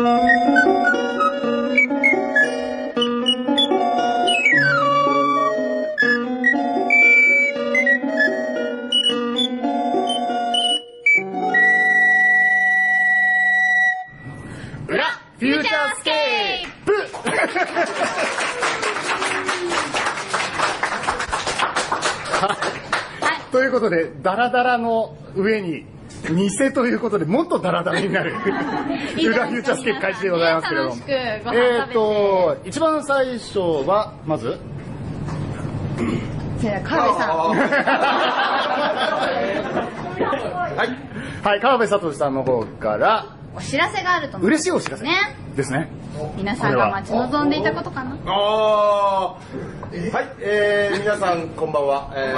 裏フューチャースケープ。はい。ということで、ダラダラの上に、偽ということで、もっとダラダラになる、裏フューチャースケープ開始でございますけれども。えっ、と、一番最初は、まず、じゃあ川辺さん。はい。はい、川辺聡さんの方から、お知らせがあると思う嬉しいお知らせ。ね。ですね。皆さんが待ち望んでいたことかな？あー。はい、えー、皆さんこんばんは、え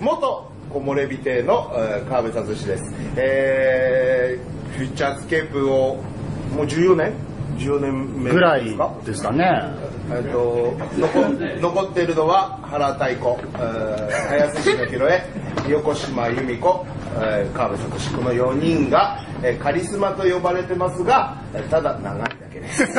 ー、元木漏れ日亭の、えー、川辺聡です、えー、フューチャースケープをもう14年？14年目ぐらいですかね。えっと残残っているのは原太鼓、えー、早瀬市の広江横島由美子、えー、川辺聡この4人が、えーカリスマと呼ばれてますがえーただ長いだけです、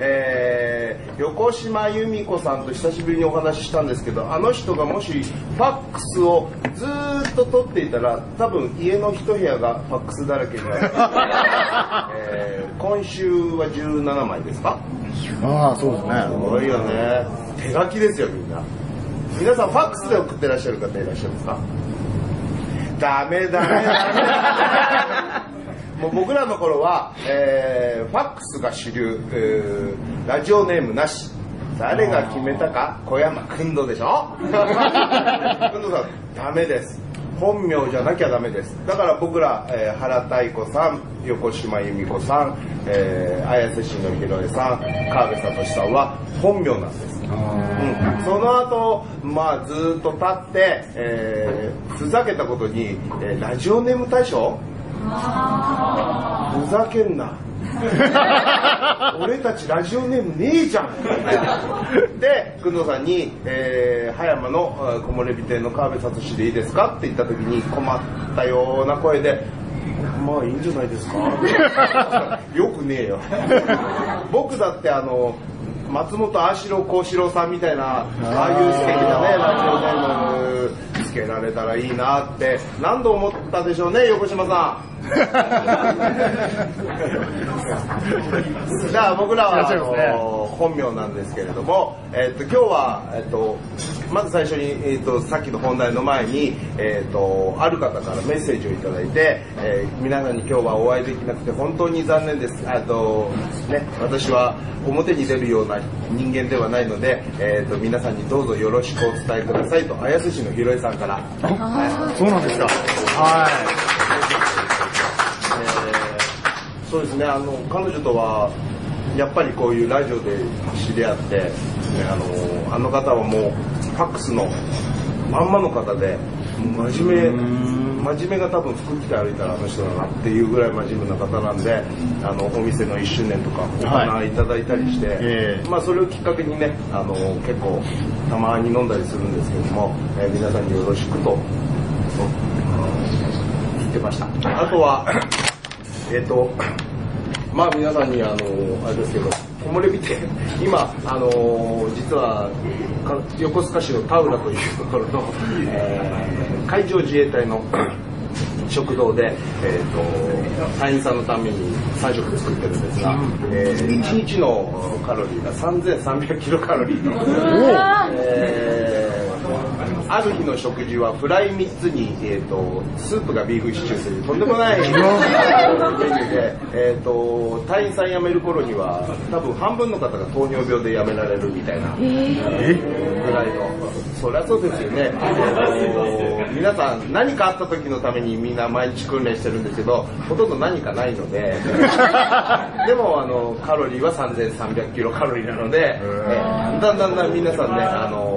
えー横島由美子さんと久しぶりにお話ししたんですけどあの人がもしファックスをずーっと取っていたら多分家の一部屋がファックスだらけになる、えー今週は17枚ですか？ああ、そうですすね。ごいよね。手書きですよみんな。皆さんファックスで送ってらっしゃる方いらっしゃいますか？ダメダメダメ。もう僕らの頃は、えーファックスが主流、えーラジオネームなし。誰が決めたか小山君堂でしょ？君堂さんダメです本名じゃなきゃダメです。だから僕ら、えー原太鼓さん横島由美子さん、えー綾瀬市の広江さん川辺聡さんは本名なんです。うん、その後、まあずーっと経って、えーふざけたことに、えーラジオネーム大賞？ふざけんな。俺たちラジオネームねえじゃん。で工藤さんに、えー葉山のえー木漏れ日亭の川辺聡でいいですかって言った時に困ったような声でまあいいんじゃないですか。よくねえよ。僕だってあの松本あしろ幸四郎さんみたいなああいう素敵なねラジオネームつけられたらいいなって何度思ったでしょうね横島さん じゃあ僕らは、あいらっしゃいますねの本名なんですけれども、えっと今日は、えっとまず最初に、えっとさっきの本題の前に、えっとある方からメッセージをいただいて、えー皆さんに今日はお会いできなくて本当に残念です。あとね、私は表に出るような人間ではないので、えっと皆さんにどうぞよろしくお伝えくださいと綾瀬市の広江さんから。そうなんですか。はえーそうですね。あの彼女とはやっぱりこういうラジオで知り合って、ねあのあの方はもうファックスのまんまの方で真面目真面目が多分服着て歩いたらあの人だなっていうぐらい真面目な方なんであのお店の1周年とかお花いただいたりして、ええ。まあ、それをきっかけにねあの結構たまに飲んだりするんですけども、えー皆さんによろしくと言ってました。あとはえっ、とまあ皆さんにあのあれですけど木漏れ日って 今あの実はか横須賀市の田浦というところの、えー海上自衛隊の 食堂で、えー、と隊員さんのために3食で作ってるんですが、え1日のカロリーが3300キロカロリーと、えーある日の食事はフライ3つに、えー、とスープがビーフシチューというとんでもないメニューで、えー、と隊員さん辞める頃には多分半分の方が糖尿病で辞められるみたいな、ぐらいの。そりゃそうですよね、えーと皆さん何かあった時のためにみんな毎日訓練してるんですけどほとんど何かないので。でもあのカロリーは3300キロカロリーなので、えーだんだんだん皆さんねあの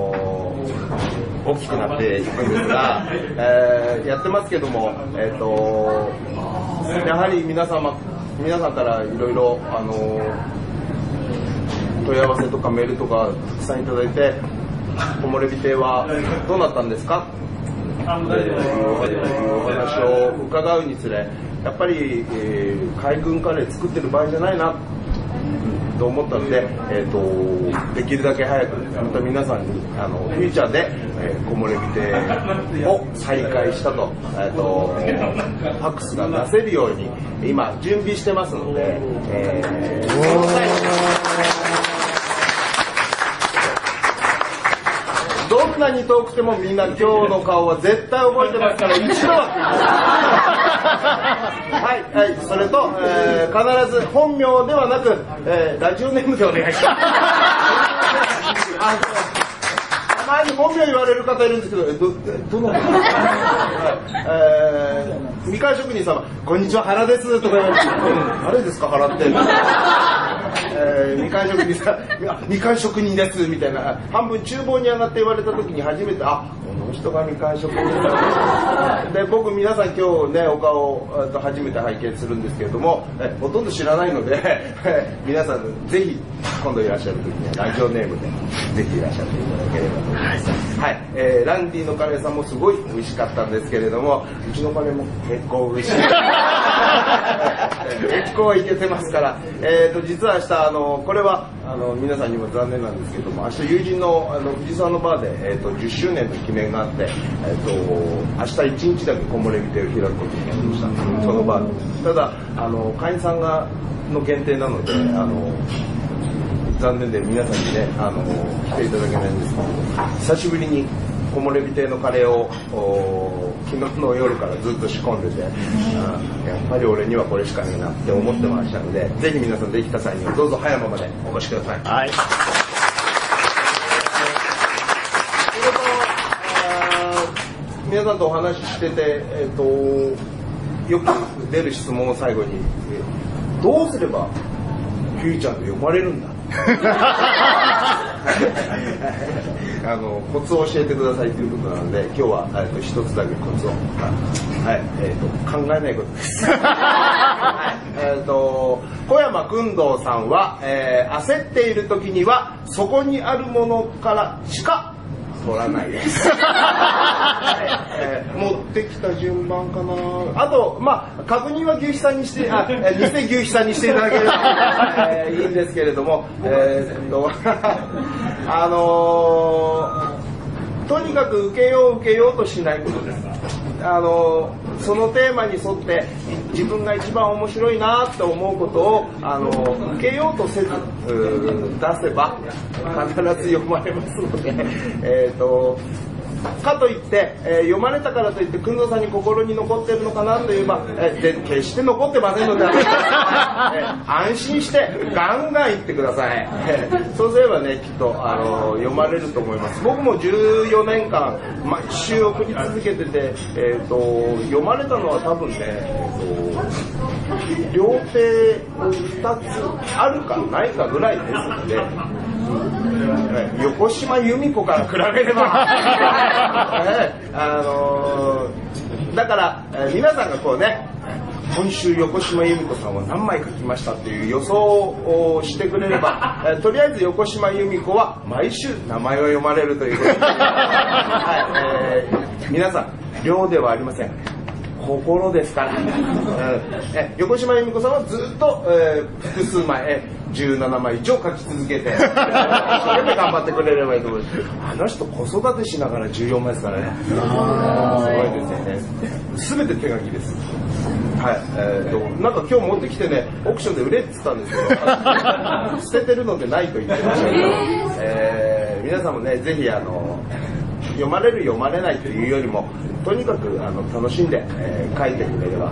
大きくなっていくんですが、えーやってますけども、えー、とやはり皆様皆さんからいろいろ問い合わせとかメールとかたくさんいただいて木漏れ日亭はどうなったんですか？っていうお話を伺うにつれやっぱり、えー海軍カレー作ってる場合じゃないな。と思ったので、えー、とできるだけ早くまた皆さんにあのフューチャーで、えー、木漏れ日亭を再開したと,、えー、とファックスが出せるように今準備してますので、えーどんなに遠くてもみんな今日の顔は絶対覚えてますから一度は。はいはいそれと、えー必ず本名ではなく、えーラジオネームでお願いします。あたまに本名言われる方いるんですけどえどどのはい。えーみかん職人様こんにちは原ですとか言われてうん誰ですか原って。えーみかん職人さんいやみかん職人ですみたいな。半分厨房に上がって言われた時に初めてあこの人がみかん職人だで僕皆さん今日ねお顔と初めて拝見するんですけれどもほとんど知らないので皆さんぜひ今度いらっしゃる時にはラジオネームでぜひいらっしゃっていただければと思います。はい、えーランディのカレーさんもすごい美味しかったんですけれどもうちのカレーも結構美味しい。結構いけてますから、えー、と実は明日あのこれはあの皆さんにも残念なんですけども明日友人のあの藤沢のバーで、えー、と10周年の記念があって、えー、と明日1日だけ木漏れ日亭を開くことになりました。そのバーで。ただあの会員さんがの限定なのであの残念で皆さんにねあの来ていただけないんですけど久しぶりに木漏れ日亭のカレーをお昨日の夜からずっと仕込んでて、あやっぱり俺にはこれしかねえなって思ってましたのでぜひ皆さんできた際にはどうぞ葉山までお越しください。はい。皆さんとお話ししてて、えっとよく出る質問を最後にえどうすればフューチャーと読まれるんだ？あのコツを教えてくださいということなので今日は、えっと一つだけコツを、はい。えっと考えないことです。はい。えっと小山君堂さんは、えー焦っている時にはそこにあるものからしか取らないです、持ってきた順番かな。あとまあ確認は牛肥さんにしてあ、えー偽牛肥さんにしていただければ、え ーいいんですけれどもえーっと あのーとにかく受けよう受けようとしないことです。あのそのテーマに沿って自分が一番面白いなと思うことをあの受けようとせず出せば必ず読まれますのでえっ、とかといって、えー読まれたからといって工藤さんに心に残ってるのかなといえば、えーで決して残ってませんので、えー安心してガンガン言ってください、えーそうすればねきっとあの読まれると思います僕も14年間毎週送り続けてて、えー、と読まれたのは多分ね、えーと両手2つあるかないかぐらいですので。横島由美子から比べれば、あのーだから、皆さんがこうね今週横島由美子さんは何枚書きましたっていう予想をしてくれれば、えとりあえず横島由美子は毎週名前を読まれるということで、はいえー皆さん量ではありません。心ですから、うん。え横島由美子さんはずっと、えー複数枚、えー17枚以上書き続けて一生懸命頑張ってくれればいいと思います。あの人子育てしながら14枚ですからね。すごいですよね。全て手書きです。はい、えー、となんか今日持ってきてねオークションで売れって言ったんですけど 捨ててるのでないと言ってましたけど、えー皆さんもねぜひあの読まれる読まれないというよりもとにかくあの楽しんで、えー書いてくれれば。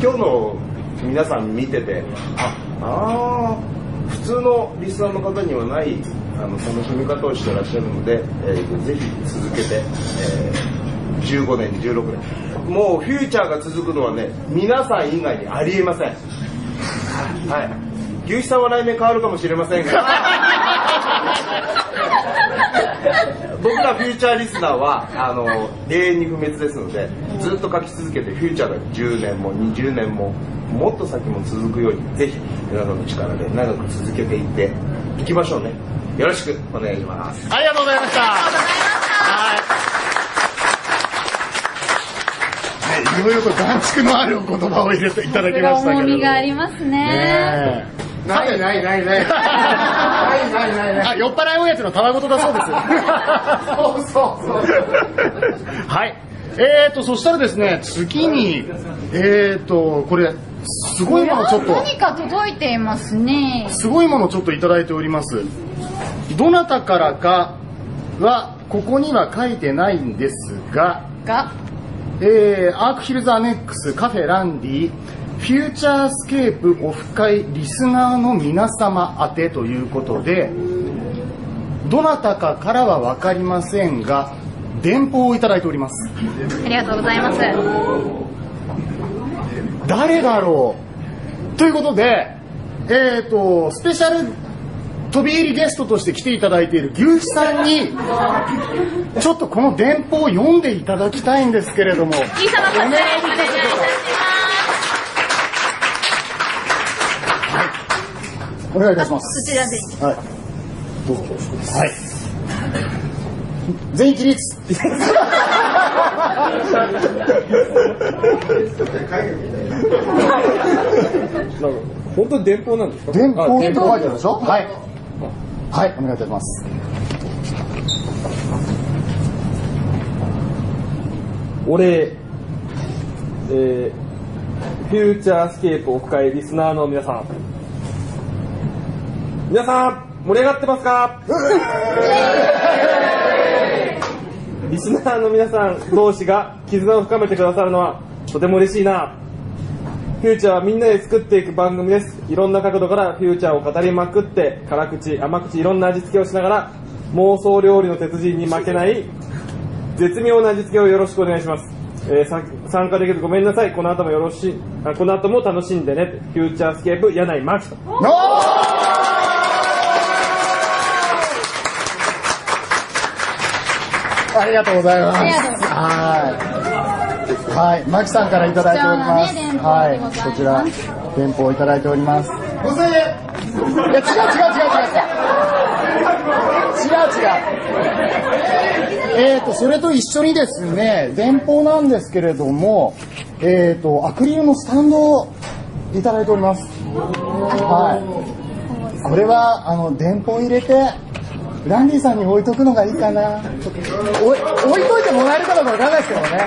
今日の皆さん見ててああー普通のリスナーの方にはないあの楽しみ方をしてらっしゃるので、えーぜひ続けて、えー15年16年。もうフューチャーが続くのはね皆さん以外にありえません。はい。牛さんは来年変わるかもしれませんが。僕らフューチャーリスナーはあの永遠に不滅ですのでずっと書き続けてフューチャーが10年も20年ももっと先も続くようにぜひ皆さんの力で長く続けていっていきましょうね。よろしくお願いします。ありがとうございました。はい。いろいろと眼蓄のあるお言葉を入れていただきましたけれど重みがありますね。ねえないないないない。ないないないない。あ、酔っ払い親父のたわごとだそうです。そうそうそう。はい。えーと、そしたらですね、次に、えーと、これ、すごいものちょっと、何か届いていますね。すごいものちょっといただいております。どなたからかは、ここには書いてないんですが、が、えー、アークヒルズアネックスカフェランディフューチャースケープオフ会リスナーの皆様宛てということでどなたかからは分かりませんが電報をいただいております。ありがとうございます。誰だろう？ということでえっ、とスペシャル飛び入りゲストとして来ていただいている牛肥さんにちょっとこの電報を読んでいただきたいんですけれども。小さなこちらにお願いいたしお願いいたしまます。すそちらで。はい。どうぞ。はい。全員起立。本当に電報なんですか？電報って書いてああるでしょ？はい。はい、お願いいたします。お礼、えー、フューチャースケープオフ会リスナーの皆さん。皆さん、盛り上がってますか？リスナーの皆さん同士が絆を深めてくださるのはとても嬉しいな。フューチャーはみんなで作っていく番組です。いろんな角度からフューチャーを語りまくって、辛口、甘口、いろんな味付けをしながら、妄想料理の鉄人に負けない絶妙な味付けをよろしくお願いします。えーさ参加できるごめんなさい。この後もよろしい、あこの後も楽しんでね。フューチャースケープ柳井真紀と。ありがとうございます。はい。はい、マキさんからいただいております。ははいこちら、電報をいただいております。5000円いや、違う違う違う違う違う。違う。えーと、それと一緒にですね、電報なんですけれども、えーと、アクリルのスタンドをいただいております。はい。これは、あの、電報入れて、ランディさんに置いとくのがいいかな。置い置いといてもらえるかどうかわからないですけどね。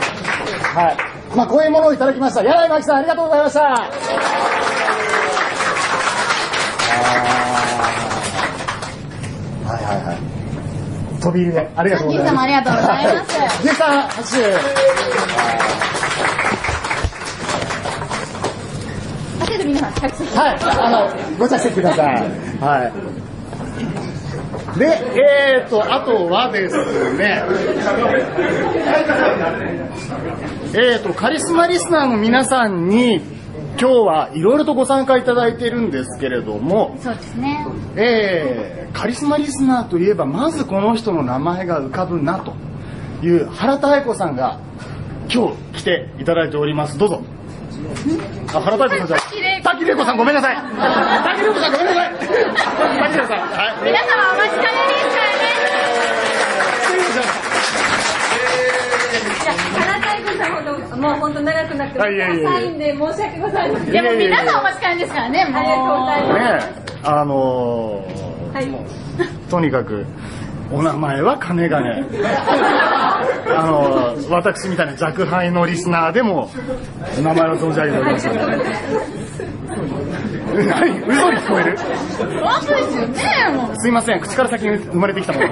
はい。まあ、こういうものをいただきました。柳井真紀さん、ありがとうございました。はいはいはい。飛び入りで、ありがとうございます。ランディさんもありがとうございますジェイさん、拍手。あけど皆さん、着席。はい、あの、ご着席ください。はい。で、えーと、あとはですね、えーと、カリスマリスナーの皆さんに、今日はいろいろとご参加いただいているんですけれども、そうですね。えー、カリスマリスナーといえば、まずこの人の名前が浮かぶなという原田愛子さんが今日来ていただいております。どうぞ。あ、原田愛子さんじゃさんごめんなさい。滝玲子さんごめんなさい。滝玲子さん。はい。皆様お待ちかねいや、原太鼓さんほど、もう本当長くなって、あいやいやいやサインで申し訳ございません。でも皆さんお待ちかねですからね、もう。ありがとうございます。ねえ、あのーはい。とにかく、お名前は金がね。あのー私みたいな若輩のリスナーでも、名前を存じ上げておりますので。何？嘘に聞こえる本当ですよね、もう。すいません、口から先に生まれてきたもの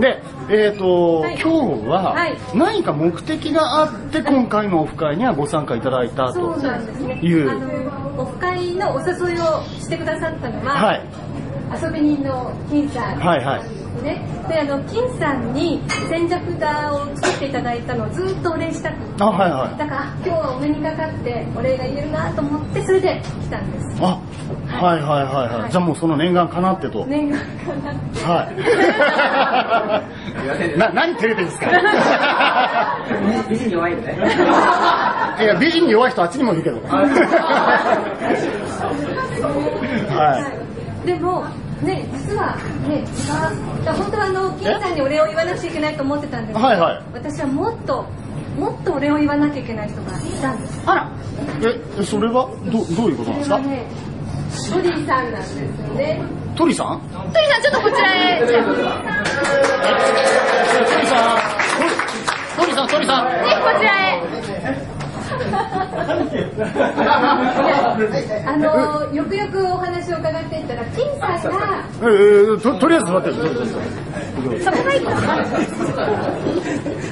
で。で、えっ、と、はい今日ははい何か目的があって今回のオフ会にはご参加いただいたとそうなんですね。オフ会のお誘いをしてくださったのは、はい。遊び人の金さん。はいはい。ね、であの金さんに千尺札を作っていただいたのをずっとお礼したくてあ、はいはい。だからあ今日はお目にかかってお礼が言えるなと思ってそれで来たんですあ、はいはいはいはい。じゃあもうその念願かなってと。念願かなってはい。な、何照れてるんですか？美人弱いよね。いや、美人に弱い人あっちにもいるけど。はい。でもね実はね違うだから本当はあの金さんにお礼を言わなくちゃいけないと思ってたんですけど、はいはい。私はもっともっとお礼を言わなきゃいけない人がいたんです。あら。えそれはどどういうことなんですか？ねトリーさんなんですよね。鳥さん？鳥さんちょっとこちらへ。じゃあね鳥さん鳥さん鳥さん。こちらへ あのよくよくお話を伺っていったら金さんがえー、ととりあえず座ってそこがいい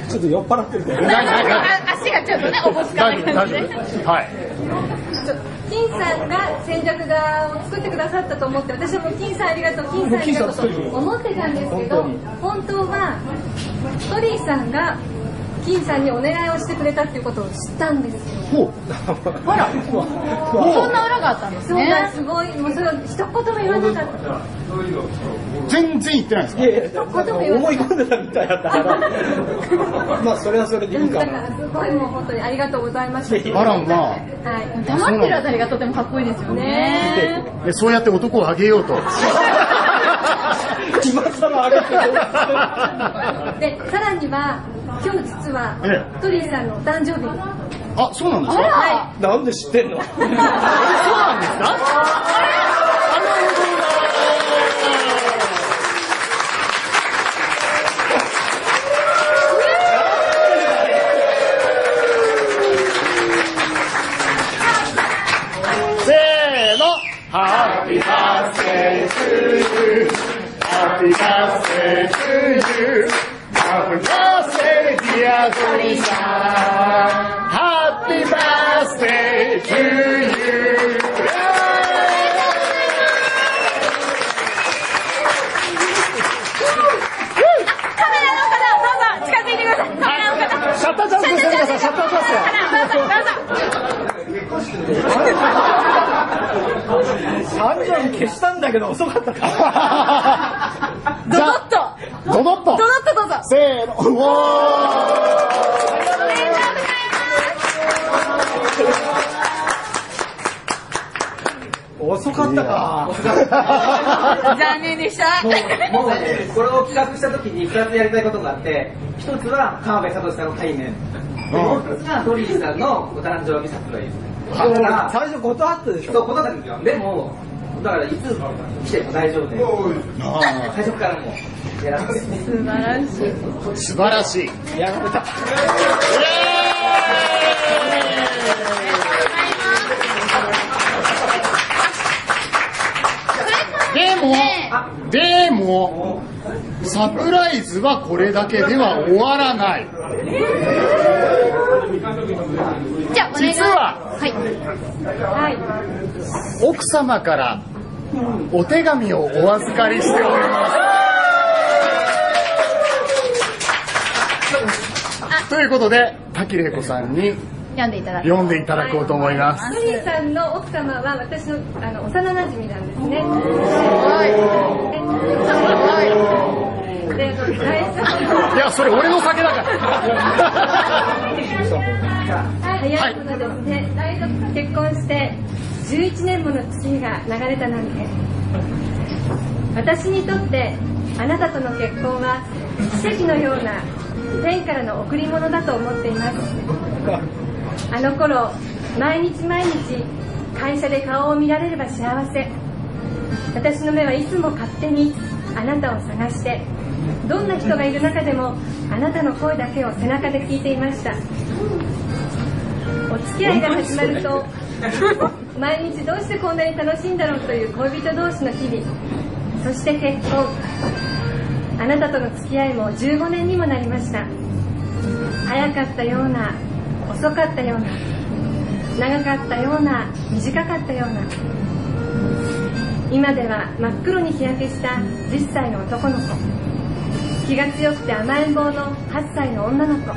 ちょっと酔っ払ってる。足がちょっとねおぼつか大ない感じで。はい。金さんが戦略画を作ってくださったと思って私はもう金さんありがとう金さんありがとうと思ってたんですけど本当はトリーさんが金さんにお願いをしてくれたっていうことを知ったんですよあら。そんな裏があったんですね。す。ごいもうそれを一言も言わなかった。全然言ってないんですか？いやいや、なんか思い込んでたみたいだったから。まあ、それはそれでいいかすごいもう本当にありがとうございました。あらまあはい。黙ってるあたりがとてもかっこいいですよね。でそうやって男を上げようと 今更上げてでさらには今日実はえトリーさんのお誕生日。あそうなんですか？はなんで知ってんの？そうなんですか？とドドッとドドッとどうぞせーのうお遅かったか。残念でしたもう、もうね、これを企画した時に2つやりたいことがあって、1つは川辺聡さんの対面。でもう1つがトリーさんのお誕生日サプライズ。だから、最初断ったでしそう、ょ。ことなんですよ。でも、だからいつ来ても大丈夫で、最初からもうやらせて。素晴らしい。ー素晴らしいやられた。でも、でも、サプライズはこれだけでは終わらない。じゃあ実は。はい。はい奥様からお手紙をお預かりしております。ということで、滝玲子さんに読んでいただく読んでいただこうと思います。トリーさんの奥様は私のあの幼馴染なんですね。い。や、それ俺の酒だから。早いものですね、結婚して11年もの月日が流れたなんて。私にとってあなたとの結婚は奇跡のような天からの贈り物だと思っています。あの頃毎日毎日会社で顔を見られれば幸せ。私の目はいつも勝手にあなたを探してどんな人がいる中でもあなたの声だけを背中で聞いていました。お付き合いが始まると毎日どうしてこんなに楽しいんだろうという恋人同士の日々そして結婚。あなたとの付き合いも15年にもなりました。早かったような遅かったような長かったような短かったような。今では真っ黒に日焼けした10歳の男の子。気が強くて甘えん坊の8歳の女の子。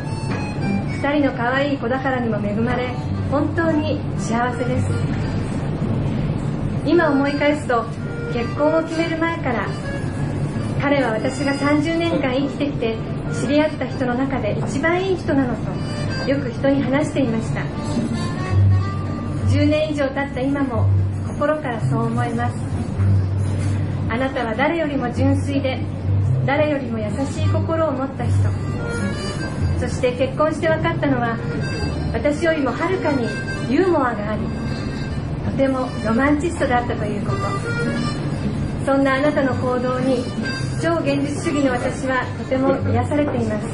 2人の可愛い子宝にも恵まれ本当に幸せです。今思い返すと結婚を決める前から彼は私が30年間生きてきて知り合った人の中で一番いい人なのとよく人に話していました。10年以上経った今も心からそう思います。あなたは誰よりも純粋で誰よりも優しい心を持った人。そして結婚して分かったのは私よりもはるかにユーモアがありてもロマンチストだったということ。そんなあなたの行動に超現実主義の私はとても癒されています。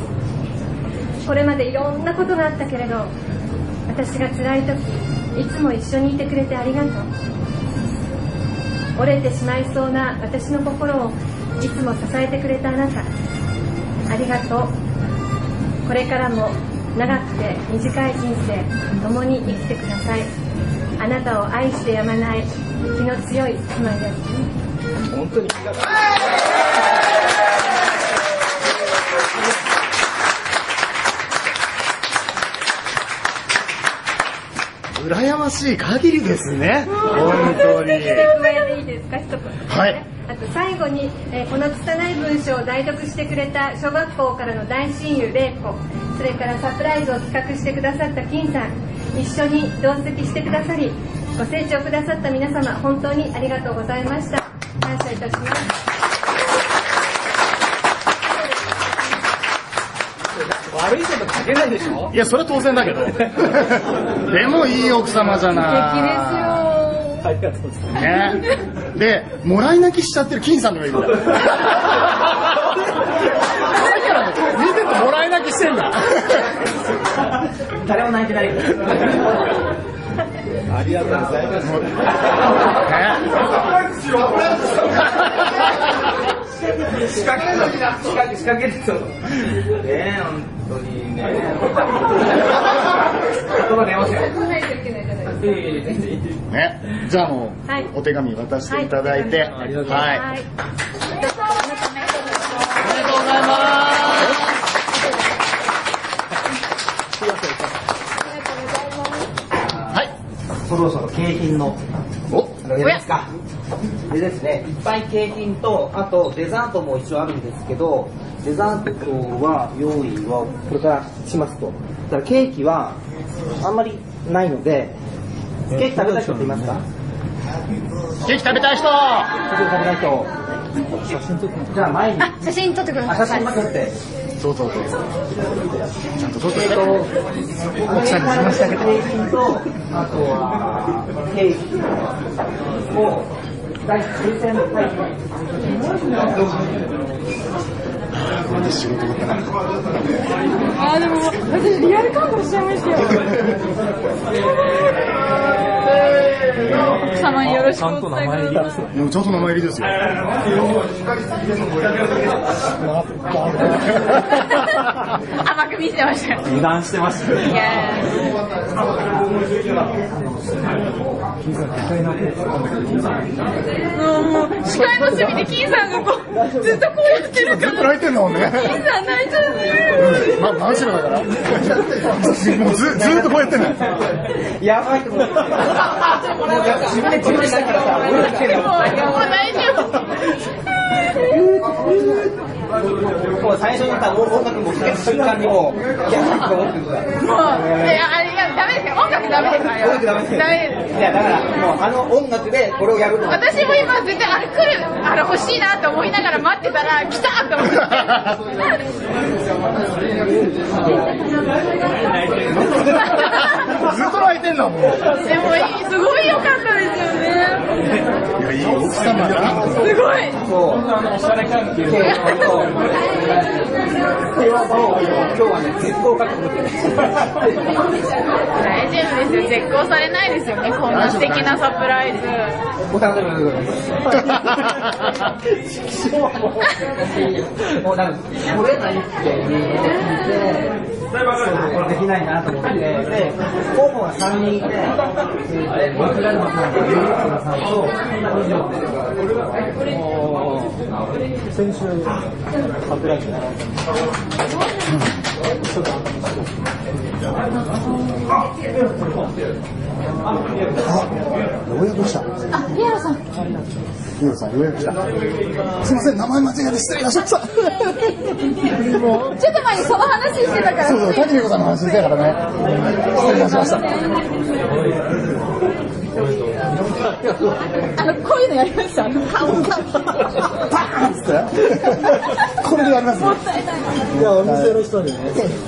これまでいろんなことがあったけれど私が辛い時いつも一緒にいてくれてありがとう。折れてしまいそうな私の心をいつも支えてくれたあなたありがとう。これからも長くて短い人生共に生きてください。あなたを愛してやまない気の強い妻です。本当に羨ましい限りですね。本当に。はい。あと最後に、えーこの拙い文章を代読してくれた小学校からの大親友玲子それからサプライズを企画してくださった金さん一緒に同席してくださりご清聴くださった皆様本当にありがとうございました。感謝いたします。悪いこと書けないでしょいやそれは当然だけど。でもいい奥様じゃない。ありがとうございます。ね。でもらい泣きしちゃってる金さんのがいるんだ 見ててもらい泣きしてんだ誰も泣いてない。ありがとうございます。仕掛ける仕掛け、仕掛けてそう。ねえ、本当にね。言葉出ません。ないといけないじゃないですかいえいえ全然いいですね、じゃあもう、はいお手紙渡していただいて、はいありがとうございます。そろそろ景品のお、やりますか。でですね、いっぱい景品と、あとデザートも一応あるんですけど、デザートは用意はこれからしますと。ただケーキはあんまりないので、ケーキ食べたい人っていますか？ケーキ食べたい人。ケーキ食べたい人。写真撮ってじゃあ前に。あ、写真撮ってくだあ、さい。写真撮って。そうそうそう。ちゃんと撮ってえっと、奥さんにしましたけど、景品と、あとは、ケーキを、第抽選の会これで仕事だったな。あ、でも、私リアル感動しちゃいましたよ。奥様によろしくお伝えください。もうちゃんと名前入りですよ。甘く見せてましたよ。油断してましたね。いやーもう、視界の隅で金さんがこう、ずっとこうやってるから、泣いてんのもんね。金さん泣いちゃうま、真後ろだから。もうずずーっとこうやってんの。やばいと思って。もう自分で自分したからさ、俺だけでもう、もう大丈夫。もう最初に音楽も聴けた瞬間にもう、いや、と思ってるから。もう。音楽ダメですよ。音楽ダメですよダメです。いや、だから、もうあの音楽でこれをやるの。私も今絶対あれ来る、あれ欲しいなと思いながら待ってたら、来たと思って。ずっと泣いてんだもん。いでも、すごい良かったですよね。や、いい奥様だ。すごい。そう。おしゃれ関係今日はね、絶好覚悟で。大丈夫ですよ。絶交されないですよね。こんな素敵 なサプライズ。お楽しみください。もうなんか、取れないっていうのを聞いて、できないなと思って、で、候補が3人いて、えー、僕らのさんと、ユニットのさんと、先週、サプライズようやく来た？あ、リアルさん。た。すいません、名前間違えて失礼しました。ちょっと前にその話してたから。そうそう、滝美子さんの話してたからね。失礼いたしました。あの、こういうのやりました。パーンって。ここれでやりますね。いや、お店の人にね。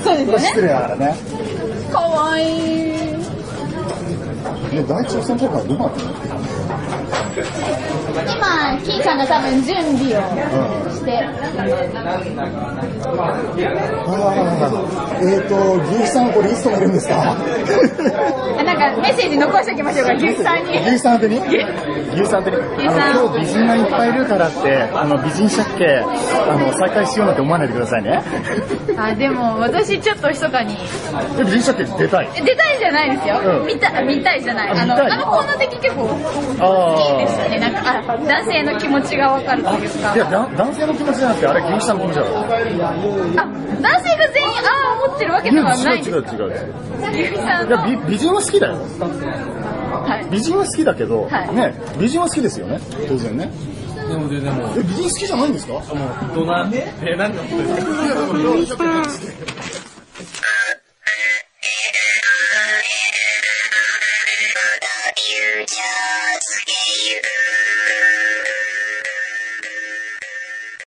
そうですよね。失礼だからね。かわいい。で、第一選考会どうなってるの？Thank you. 今、キーちゃんが多分準備をして。えっ、と、牛肥さん、これいつ止めるんですか？あなんかメッセージ残しておきましょうか、牛さんに。牛肥さん宛てに？牛さん宛てにあの、今日美人がいっぱいいるからって、あの、美人借景、あの、再開しようなんて思わないでくださいね。あ、でも私ちょっと密かに。え美人借景出たい？え出たいじゃないですよ。うん見た、見たいじゃない。あの、あのコーナー的結構あ好きですよね。なんか、あ、男性の気持ちがわかるというかい。や、だ男性の気持ちじゃなくて、あれ、牛肥さんの気持ちだから。あ、男性が全員、ああ、思ってるわけではない。違う違う違う違う。牛さんいやの。美美人は好きだよはい。美人は好きだけど、はいね美人は好きですよね当然ねでも全然もう、え美人好きじゃないんですか？もう、大人、え、なんか、